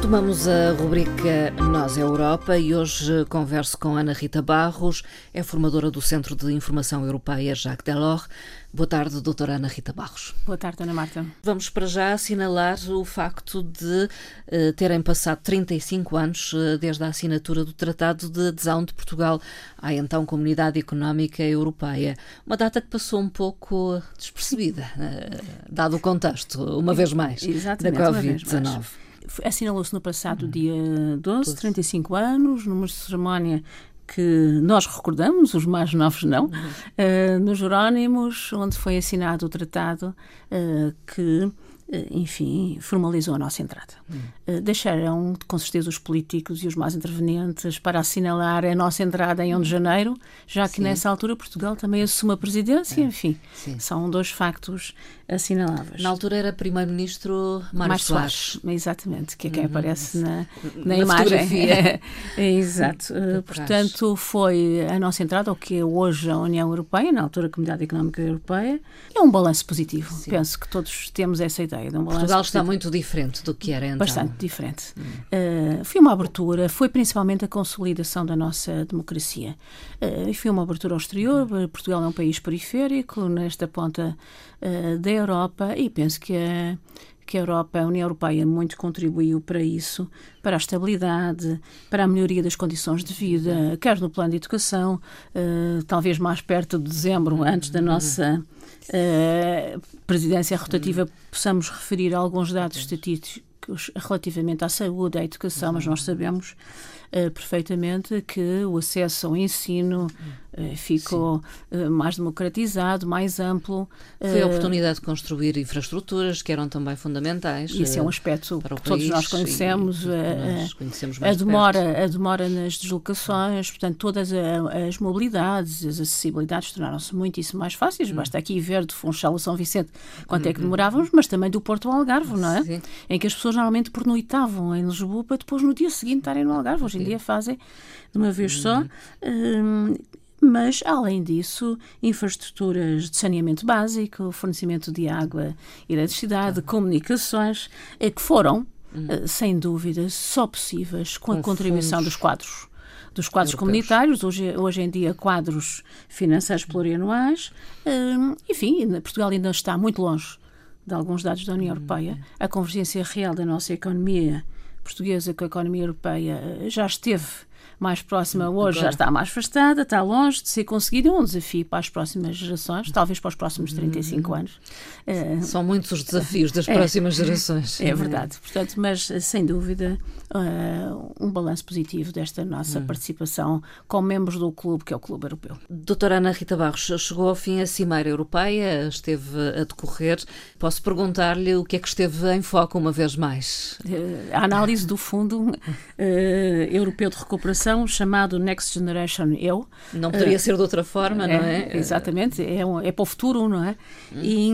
Retomamos a rubrica Nós é Europa e hoje converso com Ana Rita Barros, é formadora do Centro de Informação Europeia Jacques Delors. Boa tarde, doutora Ana Rita Barros. Boa tarde, Ana Marta. Vamos para já assinalar o facto de uh, terem passado 35 anos uh, desde a assinatura do Tratado de Adesão de Portugal à então Comunidade Económica Europeia. Uma data que passou um pouco despercebida, uh, dado o contexto, uma vez mais, Exatamente, da Covid-19. Assinalou-se no passado dia 12, 35 anos, numa cerimónia que nós recordamos, os mais novos não, uhum. uh, nos Jerónimos, onde foi assinado o tratado uh, que enfim, formalizou a nossa entrada. Hum. Deixaram, com certeza, os políticos e os mais intervenientes para assinalar a nossa entrada em 1 de janeiro, já que Sim. nessa altura Portugal também assume a presidência, é. enfim, Sim. são dois factos assinaláveis. Na altura era primeiro-ministro Mário Soares. Soares. Exatamente, que é quem uhum. aparece na, na, na imagem. É, exato. Uh, portanto, foi a nossa entrada, o que é hoje a União Europeia, na altura a Comunidade Económica Europeia, é um balanço positivo. Sim. Penso que todos temos essa ideia de um Portugal está muito diferente do que era então. Bastante diferente. Hum. Uh, foi uma abertura, foi principalmente a consolidação da nossa democracia. Uh, foi uma abertura ao exterior. Portugal é um país periférico, nesta ponta uh, da Europa, e penso que a que a Europa, a União Europeia, muito contribuiu para isso, para a estabilidade, para a melhoria das condições de vida, quer no plano de educação, uh, talvez mais perto de dezembro, antes da nossa uh, presidência rotativa, possamos referir alguns dados estatísticos relativamente à saúde, à educação, mas nós sabemos uh, perfeitamente que o acesso ao ensino ficou uh, mais democratizado, mais amplo. Foi a oportunidade de construir infraestruturas que eram também fundamentais. Isso é um aspecto que todos nós conhecemos. Nós conhecemos a, demora, a demora nas deslocações, portanto, todas as mobilidades, as acessibilidades tornaram-se muitíssimo mais fáceis. Hum. Basta aqui ver de Funchal a São Vicente quanto é que uhum. demorávamos, mas também do Porto ao Algarve, não é? Sim. Em que as pessoas normalmente pernoitavam em Lisboa para depois no dia seguinte estarem no Algarve. Hoje em dia fazem de uma vez só. Hum, mas, além disso, infraestruturas de saneamento básico, fornecimento de água e eletricidade, comunicações, é que foram, hum. Eh, sem dúvida, só possíveis com, com a contribuição fundos. dos quadros dos quadros Europeus. comunitários, hoje, hoje em dia quadros financeiros plurianuais. Hum, enfim, Portugal ainda está muito longe de alguns dados da União hum. Europeia. A convergência real da nossa economia portuguesa com a economia europeia eh, já esteve mais próxima hoje já está mais afastada, está longe de ser conseguida. É um desafio para as próximas gerações, talvez para os próximos 35 uhum. anos. Eh, São muitos os desafios das é, próximas gerações. É verdade. Portanto, mas sem dúvida uh, um balanço positivo desta nossa hum. participação como membros do clube, que é o Clube Europeu. Doutora Ana Rita Barros, chegou ao fim a Cimeira Europeia, esteve a decorrer. Posso perguntar-lhe o que é que esteve em foco uma vez mais? A análise do Fundo Europeu de Recuperação, chamado Next Generation EU. Não poderia ser de outra forma, não é? é? Exatamente, é, um, é para o futuro, não é? Hum. E,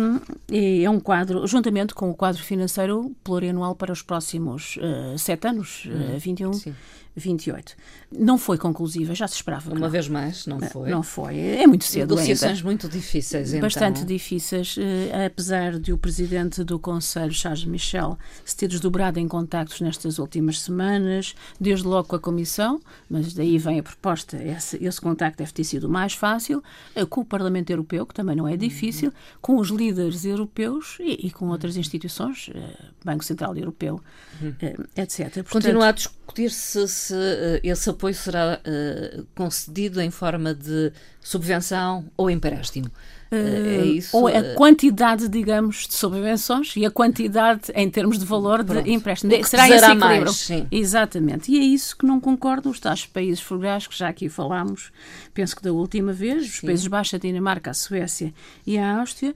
e, é um quadro, juntamente com o quadro financeiro plurianual para os próximos sete anos anos, uhum. 21, Sim. 28. Não foi conclusiva, já se esperava. Uma não. vez mais, não foi? Não foi. É muito cedo Negociações ainda. muito difíceis, então. Bastante difíceis, eh, apesar de o presidente do Conselho, Charles Michel, se ter desdobrado em contactos nestas últimas semanas, desde logo com a Comissão, mas daí vem a proposta, esse, esse contacto deve ter sido mais fácil, eh, com o Parlamento Europeu, que também não é difícil, com os líderes europeus e, e, com outras instituições, eh, Banco Central Europeu, uhum. etc. Portanto, Continua a discutir-se se uh, esse apoio será uh, concedido em forma de subvenção ou empréstimo. Uh, é isso? Ou a quantidade, digamos, de subvenções e a quantidade em termos de valor Pronto. de empréstimo. Será esse equilíbrio? Mais, sim. Exatamente. E é isso que não concordam os tais países frugais que já aqui falámos, penso que da última vez, os sim. Países Baixos, a Dinamarca, a Suécia e a Áustria,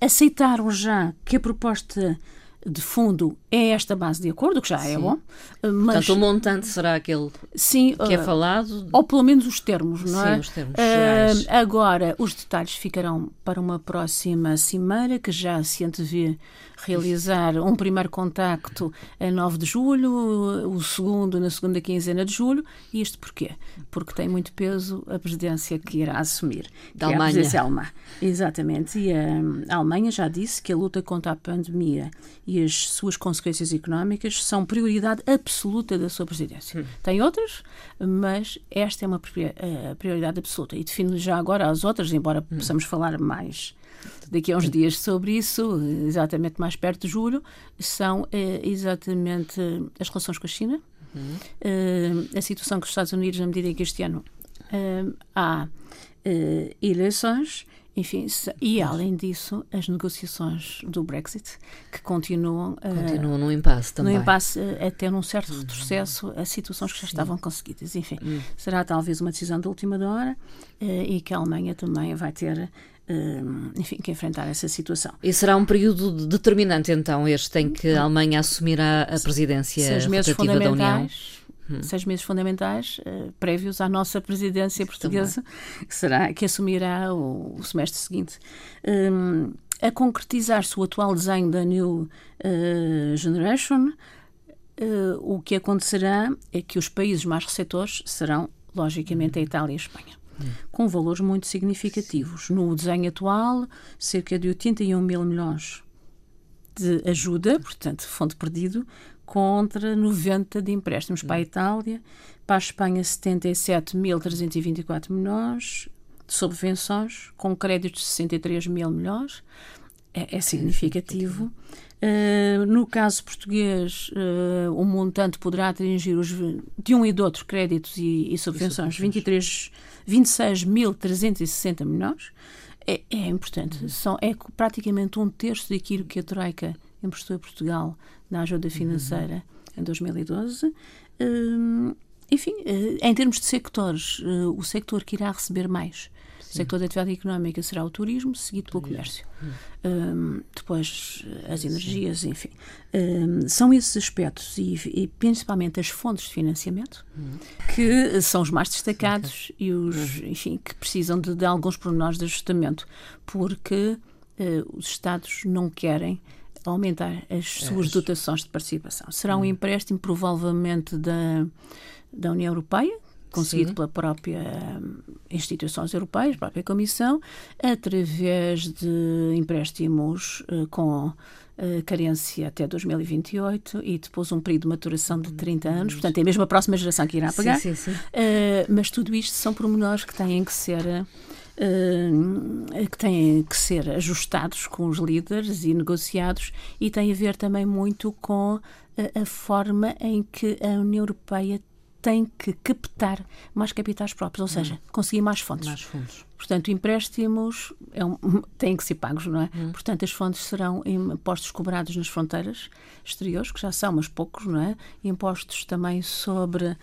aceitaram já que a proposta de fundo é esta base de acordo, que já é Sim. é bom. Mas, Portanto, o montante será aquele Sim, que é falado? Ou pelo menos os termos, não Sim, é? os termos uh, Agora, os detalhes ficarão para uma próxima cimeira, que já se antevê realizar um primeiro contacto a 9 de julho, o segundo na segunda quinzena de julho. E isto porquê? Porque tem muito peso a presidência que irá assumir. Da Alemanha. É a. Exatamente. E a Alemanha já disse que a luta contra a pandemia e as suas consequências económicas são prioridade absoluta da sua presidência. Hum. Tem outras, mas esta é uma prioridade absoluta. E defino já agora as outras, embora hum. possamos falar mais daqui a uns dias sobre isso, exatamente mais perto de julho, são é, exatamente as relações com a China, é, a situação com os Estados Unidos, na medida em que este ano é, há eleições, enfim, e além disso, as negociações do Brexit, que continuam. Continuam uh, no impasse também. No impasse, uh, até num certo uhum. retrocesso a situações que já estavam conseguidas. Enfim, uhum. será talvez uma decisão de última hora uh, e que a Alemanha também vai ter enfim, que enfrentar essa situação. E será um período determinante, então, este em que a Alemanha assumirá a presidência Seis meses rotativa da União? Hum. Seis meses fundamentais uh, prévios à nossa presidência portuguesa, que será que assumirá o, o semestre seguinte. Um, a concretizar-se o atual desenho da New uh, Generation, uh, o que acontecerá é que os países mais receptores serão, logicamente, a Itália e a Espanha com valores muito significativos. No desenho atual, cerca de 81 mil milhões de ajuda, portanto, fundo perdido, contra 90 de empréstimos para a Itália, para a Espanha 77.324 milhões de subvenções, com créditos de 63 mil milhões, é, é significativo. Uh, no caso português, uh, o montante poderá atingir os, de um e de outro créditos e, e subvenções, 23 26.360 milhões. É, é importante. Uhum. São, é praticamente um terço daquilo que a Troika emprestou a Portugal na ajuda financeira uhum. em 2012. Hum, enfim, eh, em termos de sectores, eh, o sector que irá receber mais o sector da atividade económica será o turismo, seguido pelo comércio. Um, depois as energias, enfim. Um, são esses aspectos e, e, principalmente as fontes de financiamento uhum. que são os mais destacados e os, uhum. enfim, que precisam de, de alguns pormenores de ajustamento, porque uh, os Estados não querem aumentar as suas é dotações de participação. Será um empréstimo provavelmente da, da União Europeia, conseguido Sim. pela própria hum, instituições europeias, própria Comissão, através de empréstimos uh, com uh, carência até 2028 e depois um período de maturação de 30 anos. Portanto, é mesmo a próxima geração que irá pagar. Sim, sim, sim. Uh, mas tudo isto são pormenores que têm que ser. Uh, que têm que ser ajustados com os líderes e negociados e tem a ver também muito com a, a forma em que a União Europeia tem que captar mais capitais próprios, ou seja, hum. conseguir mais fontes. Mais fundos. Portanto, empréstimos é um, têm que ser pagos, não é? Hum. Portanto, as fontes serão impostos cobrados nas fronteiras exteriores, que já são, mas poucos, não é? Impostos também sobre uh,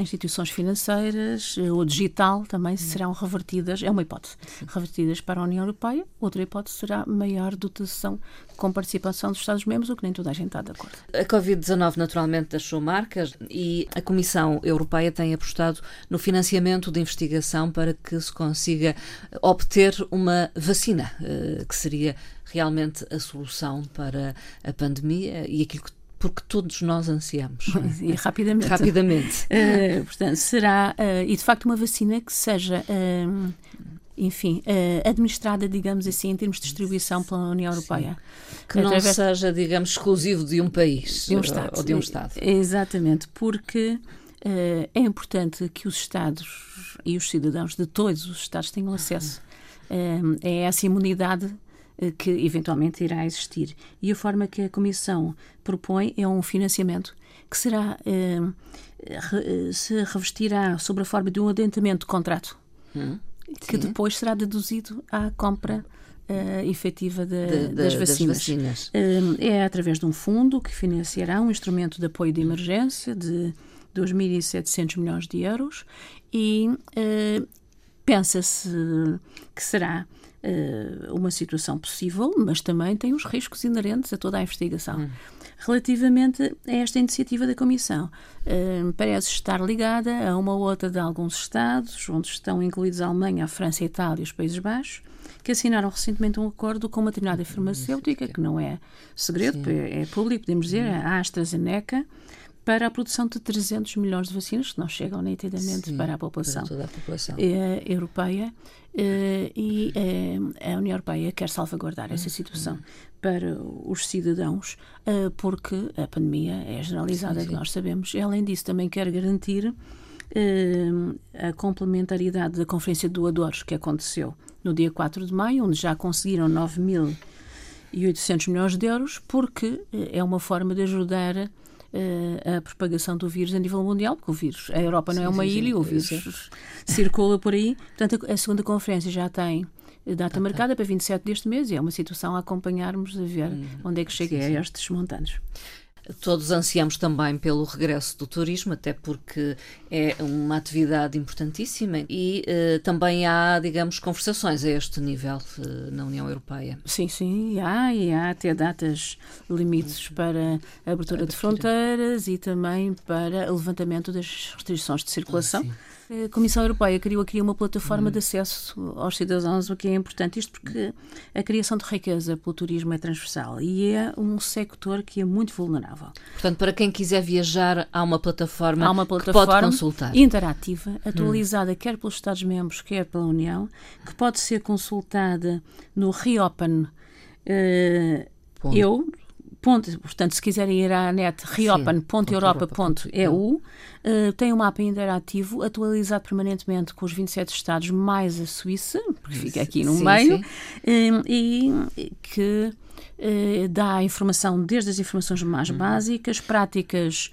instituições financeiras, uh, o digital também hum. serão revertidas, é uma hipótese, Sim. revertidas para a União Europeia. Outra hipótese será maior dotação com participação dos Estados-membros, o que nem toda a gente está de acordo. A Covid-19 naturalmente deixou marcas e a Comissão Europeia tem apostado no financiamento de investigação para que se consiga consiga obter uma vacina, eh, que seria realmente a solução para a pandemia e aquilo que porque todos nós ansiamos. E rapidamente. rapidamente. Uh, portanto, será, uh, e de facto, uma vacina que seja, uh, enfim, administrada, digamos assim, em termos de distribuição pela União Europeia. Sim. Que não seja, digamos, exclusivo de um país de um Estado. ou de um Estado. Exatamente, porque é importante que os Estados e os cidadãos de todos os Estados tenham acesso uh, a essa imunidade eh, que eventualmente irá existir. E a forma que a Comissão propõe é um financiamento que será uh, se revestirá sob a forma de um adentamento de contrato hum, que depois será deduzido à compra uh, efetiva de, de, de, das vacinas. Das vacinas. Uh, é através de um fundo que financiará um instrumento de apoio de emergência de 2.700 milhões de euros e uh, pensa-se que será uh, uma situação possível, mas também tem os riscos inerentes a toda a investigação. Hum. Relativamente a esta iniciativa da Comissão, uh, parece estar ligada a uma outra de alguns Estados, onde estão incluídos a Alemanha, a França, a Itália e os Países Baixos, que assinaram recentemente um acordo com uma determinada farmacêutica, que não é segredo, é, é, público, podemos dizer, hum. a AstraZeneca, para a produção de 300 milhões de vacinas, que não chegam nitidamente Sim, para a população, para a população. Eh, europeia. Eh, e eh, a União Europeia quer salvaguardar essa situação para os cidadãos, porque a pandemia é generalizada, sim, sim. que nós sabemos. Além disso, também quer garantir a complementaridade da Conferência de Doadores que aconteceu no dia 4 de maio, onde já conseguiram 9.800 milhões de euros, porque é uma forma de ajudar uh, a propagação do vírus a nível mundial, porque o vírus, a Europa não é uma sim, ilha, sim, o vírus circula por aí. Portanto, a, a segunda conferência já tem data ah, marcada para 27 deste mês e é uma situação a acompanharmos, a ver hum, onde é que chega a estes montantes. Todos ansiamos também pelo regresso do turismo, até porque é uma atividade importantíssima e uh, também há, digamos, conversações a este nível uh, na União Europeia. Sim, sim, há e há até datas limites para a abertura de fronteiras e também para o levantamento das restrições de circulação. Ah, a Comissão Europeia criou aqui uma plataforma hum. de acesso aos cidadãos, o que é importante. Isto porque a criação de riqueza pelo turismo é transversal e é um sector que é muito vulnerável. Portanto, para quem quiser viajar, há uma plataforma, há uma plataforma que pode consultar. interativa, atualizada hum. quer pelos Estados-membros, quer pela União, que pode ser consultada no Reopen. Uh, eu, ponto, portanto, se quiserem ir à net, reopen.europa.eu, uh, eh, tem um mapa interativo atualizado permanentemente com os 27 Estados, mais a Suíça, porque fica aqui no sim, meio, sim. Uh, e que uh, dá informação desde as informações mais uhum. básicas, práticas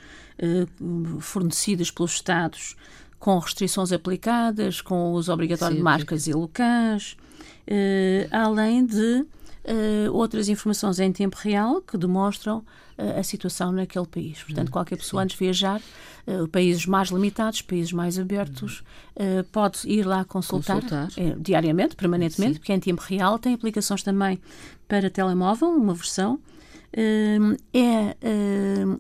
fornecidas pelos Estados com restrições aplicadas, com o uso obrigatório sim, de máscaras e locais, além de uh, outras informações em tempo real que demonstram uh, a situação naquele país. Portanto, hum, qualquer pessoa, antes de viajar, uh, países mais limitados, países mais abertos, uh, pode ir lá consultar, consultar. diariamente, permanentemente, Sim. porque é em tempo real. Tem aplicações também para telemóvel, uma versão. é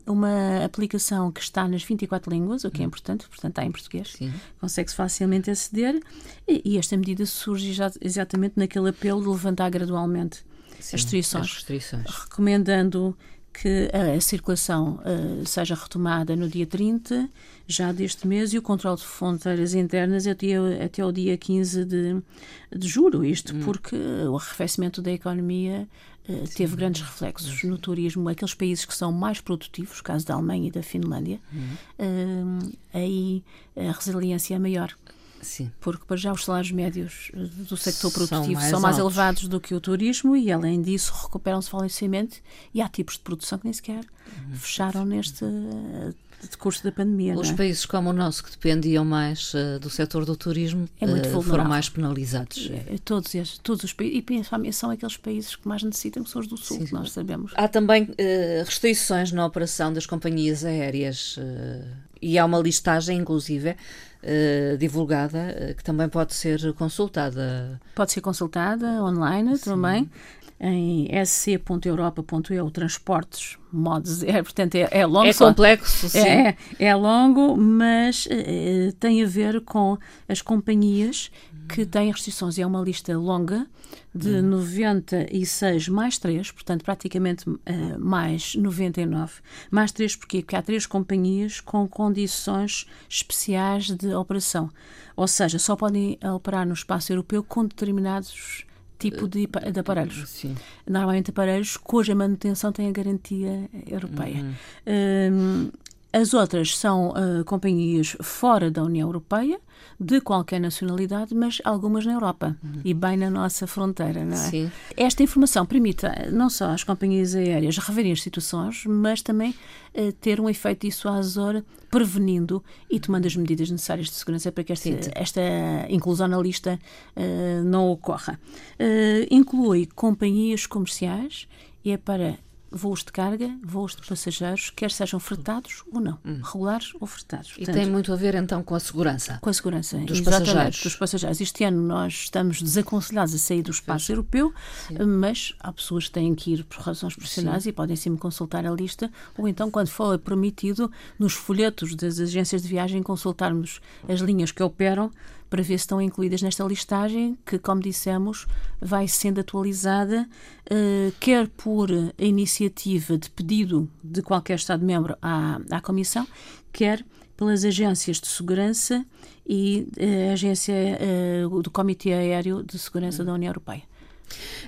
uma aplicação que está nas 24 línguas, o que é hum. importante, portanto está em português, consegue-se facilmente aceder e, esta medida surge exatamente naquele apelo de levantar gradualmente Sim, as, restrições, as restrições, recomendando que a circulação uh, seja retomada no dia 30, já deste mês, e o controle de fronteiras internas até, até o dia 15 de, de julho. Isto hum. porque o arrefecimento da economia uh, teve grandes reflexos no turismo. Aqueles países que são mais produtivos, caso da Alemanha e da Finlândia, hum. uh, aí a resiliência é maior. Sim. Porque para já os salários médios eh, do sector produtivo são mais, são mais elevados do que o turismo e, além disso, recuperam-se facilmente e há tipos de produção que nem sequer uhum. fecharam neste uh, decurso da pandemia. Os é? países como o nosso, que dependiam mais uh, do setor do turismo, é uh, foram mais penalizados. É, todos, estes, todos os países, e principalmente são aqueles países que mais necessitam, que são os do Sul, sim, que nós sabemos. Há também restrições na operação das companhias aéreas e há uma listagem, inclusive, uh, divulgada, uh, que também pode ser consultada. Pode ser consultada online Sim. também em sc.europa.eu transportes modo zero, portanto é, é longo. É complexo, sim. É, é longo, mas uh, tem a ver com as companhias que têm restrições. É uma lista longa de hum. 96 mais 3, portanto praticamente uh, mais 99. Mais 3 porquê? Porque há três companhias com condições especiais de operação. Ou seja, só podem operar no espaço europeu com determinados tipo de, de aparelhos. Sim. Normalmente aparelhos cuja manutenção tem a garantia europeia. Uhum. Um, as outras são uh, companhias fora da União Europeia, de qualquer nacionalidade, mas algumas na Europa uhum. e bem na nossa fronteira, não é? Sim. Esta informação permite eh, não só às companhias aéreas reverem as situações, mas também uh, ter um efeito dissuasor prevenindo e tomando as medidas necessárias de segurança para que esta, esta inclusão na lista uh, não ocorra. inclui companhias comerciais e é para voos de carga, voos de passageiros, quer sejam fretados ou não, hum. regulares ou fretados. Portanto, e tem muito a ver então com a segurança. Com a segurança dos passageiros. dos passageiros. Este ano nós estamos desaconselhados a sair do espaço Sim. europeu, Sim. mas há pessoas que têm que ir por razões profissionais Sim. e podem sim consultar a lista, ou então, quando for permitido, nos folhetos das agências de viagem, consultarmos as linhas que operam para ver se estão incluídas nesta listagem, que, como dissemos, vai sendo atualizada, uh, quer por iniciativa de pedido de qualquer Estado-membro à, à Comissão, quer pelas agências de segurança e a agência uh, do Comitê Aéreo de Segurança da União Europeia.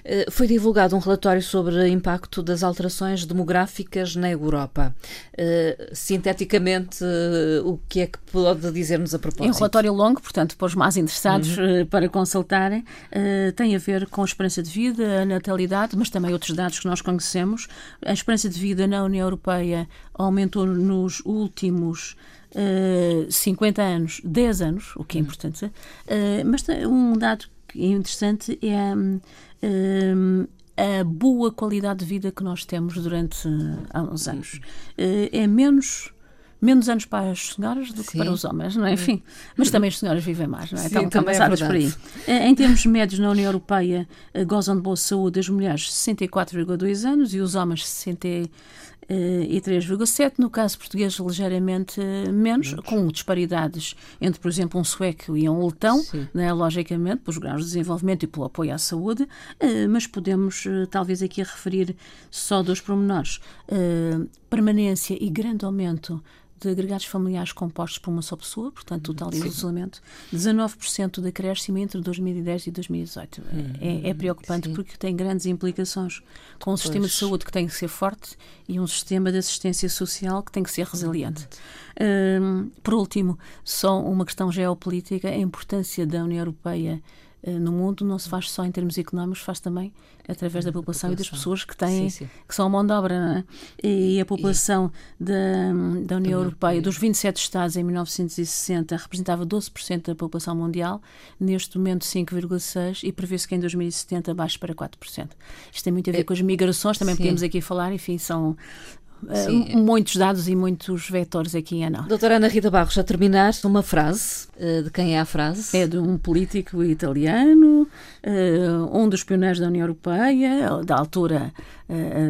Eh, foi divulgado um relatório sobre o impacto das alterações demográficas na Europa. Eh, sinteticamente, eh, o que é que pode dizer-nos a propósito? É um relatório longo, portanto, para os mais interessados uhum. para consultarem, tem a ver com a esperança de vida, a natalidade, mas também outros dados que nós conhecemos. A esperança de vida na União Europeia aumentou nos últimos uh, 50 anos, 10 anos, o que é uhum. importante, uh, mas um dado interessante é um, a boa qualidade de vida que nós temos durante há uns anos. Uh, é menos menos anos para as senhoras do que Sim. para os homens, não é? Enfim, mas também as senhoras vivem mais, não é? Sim, estão, passadas é por aí. Eh, em termos médios, na União Europeia, eh, gozam de boa saúde as mulheres 64,2 anos e os homens 60 e 3,7, no caso português ligeiramente menos, com disparidades entre, por exemplo, um sueco e um letão, né, logicamente, pelos graus de desenvolvimento e pelo apoio à saúde, eh, mas podemos eh, talvez aqui referir só dois pormenores. Eh, permanência e grande aumento de agregados familiares compostos por uma só pessoa, portanto, total Sim. isolamento, 19% de acréscimo entre 2010 e 2018. Hum, é, é, preocupante sim. porque tem grandes implicações com um pois. sistema de saúde que tem que ser forte e um sistema de assistência social que tem que ser resiliente. Hum, por último, só uma questão geopolítica, a importância da União Europeia no mundo não se faz só em termos económicos, faz também através da população, população. e das pessoas que têm, sim, sim. que são a mão de obra, é? E a população e... da, da União Europeia, dos 27 Estados em 1960, representava 12% da população mundial, neste momento 5,6% e prevê-se que em 2070 baixe para 4%. Isto tem muito a ver é... com as migrações, também sim. podemos aqui falar, enfim, são Uh, muitos dados e muitos vetores aqui em Ana. Doutora Ana Rita Barros, a terminar, uma frase, uh, de quem é a frase? É de um político italiano, uh, um dos pioneiros da União Europeia, da altura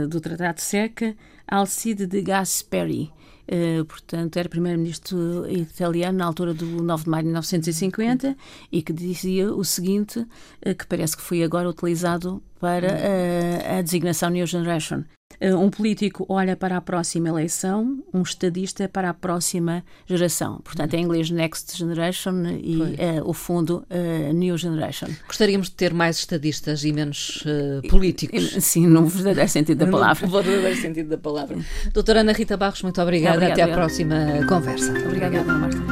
do Tratado de Seca, Alcide de Gasperi. Uh, portanto, era primeiro-ministro italiano na altura do 9 de maio de 1950 e que dizia o seguinte, uh, que parece que foi agora utilizado para uh, a designação New Generation. Um político olha para a próxima eleição, um estadista para a próxima geração. Portanto, em inglês Next Generation e uh, o fundo uh, New Generation. Gostaríamos de ter mais estadistas e menos uh, políticos. Sim, no verdadeiro sentido da palavra. No verdadeiro sentido da palavra. Doutora Ana Rita Barros, muito obrigada. Obrigada Até à próxima conversa. Obrigada, Marta.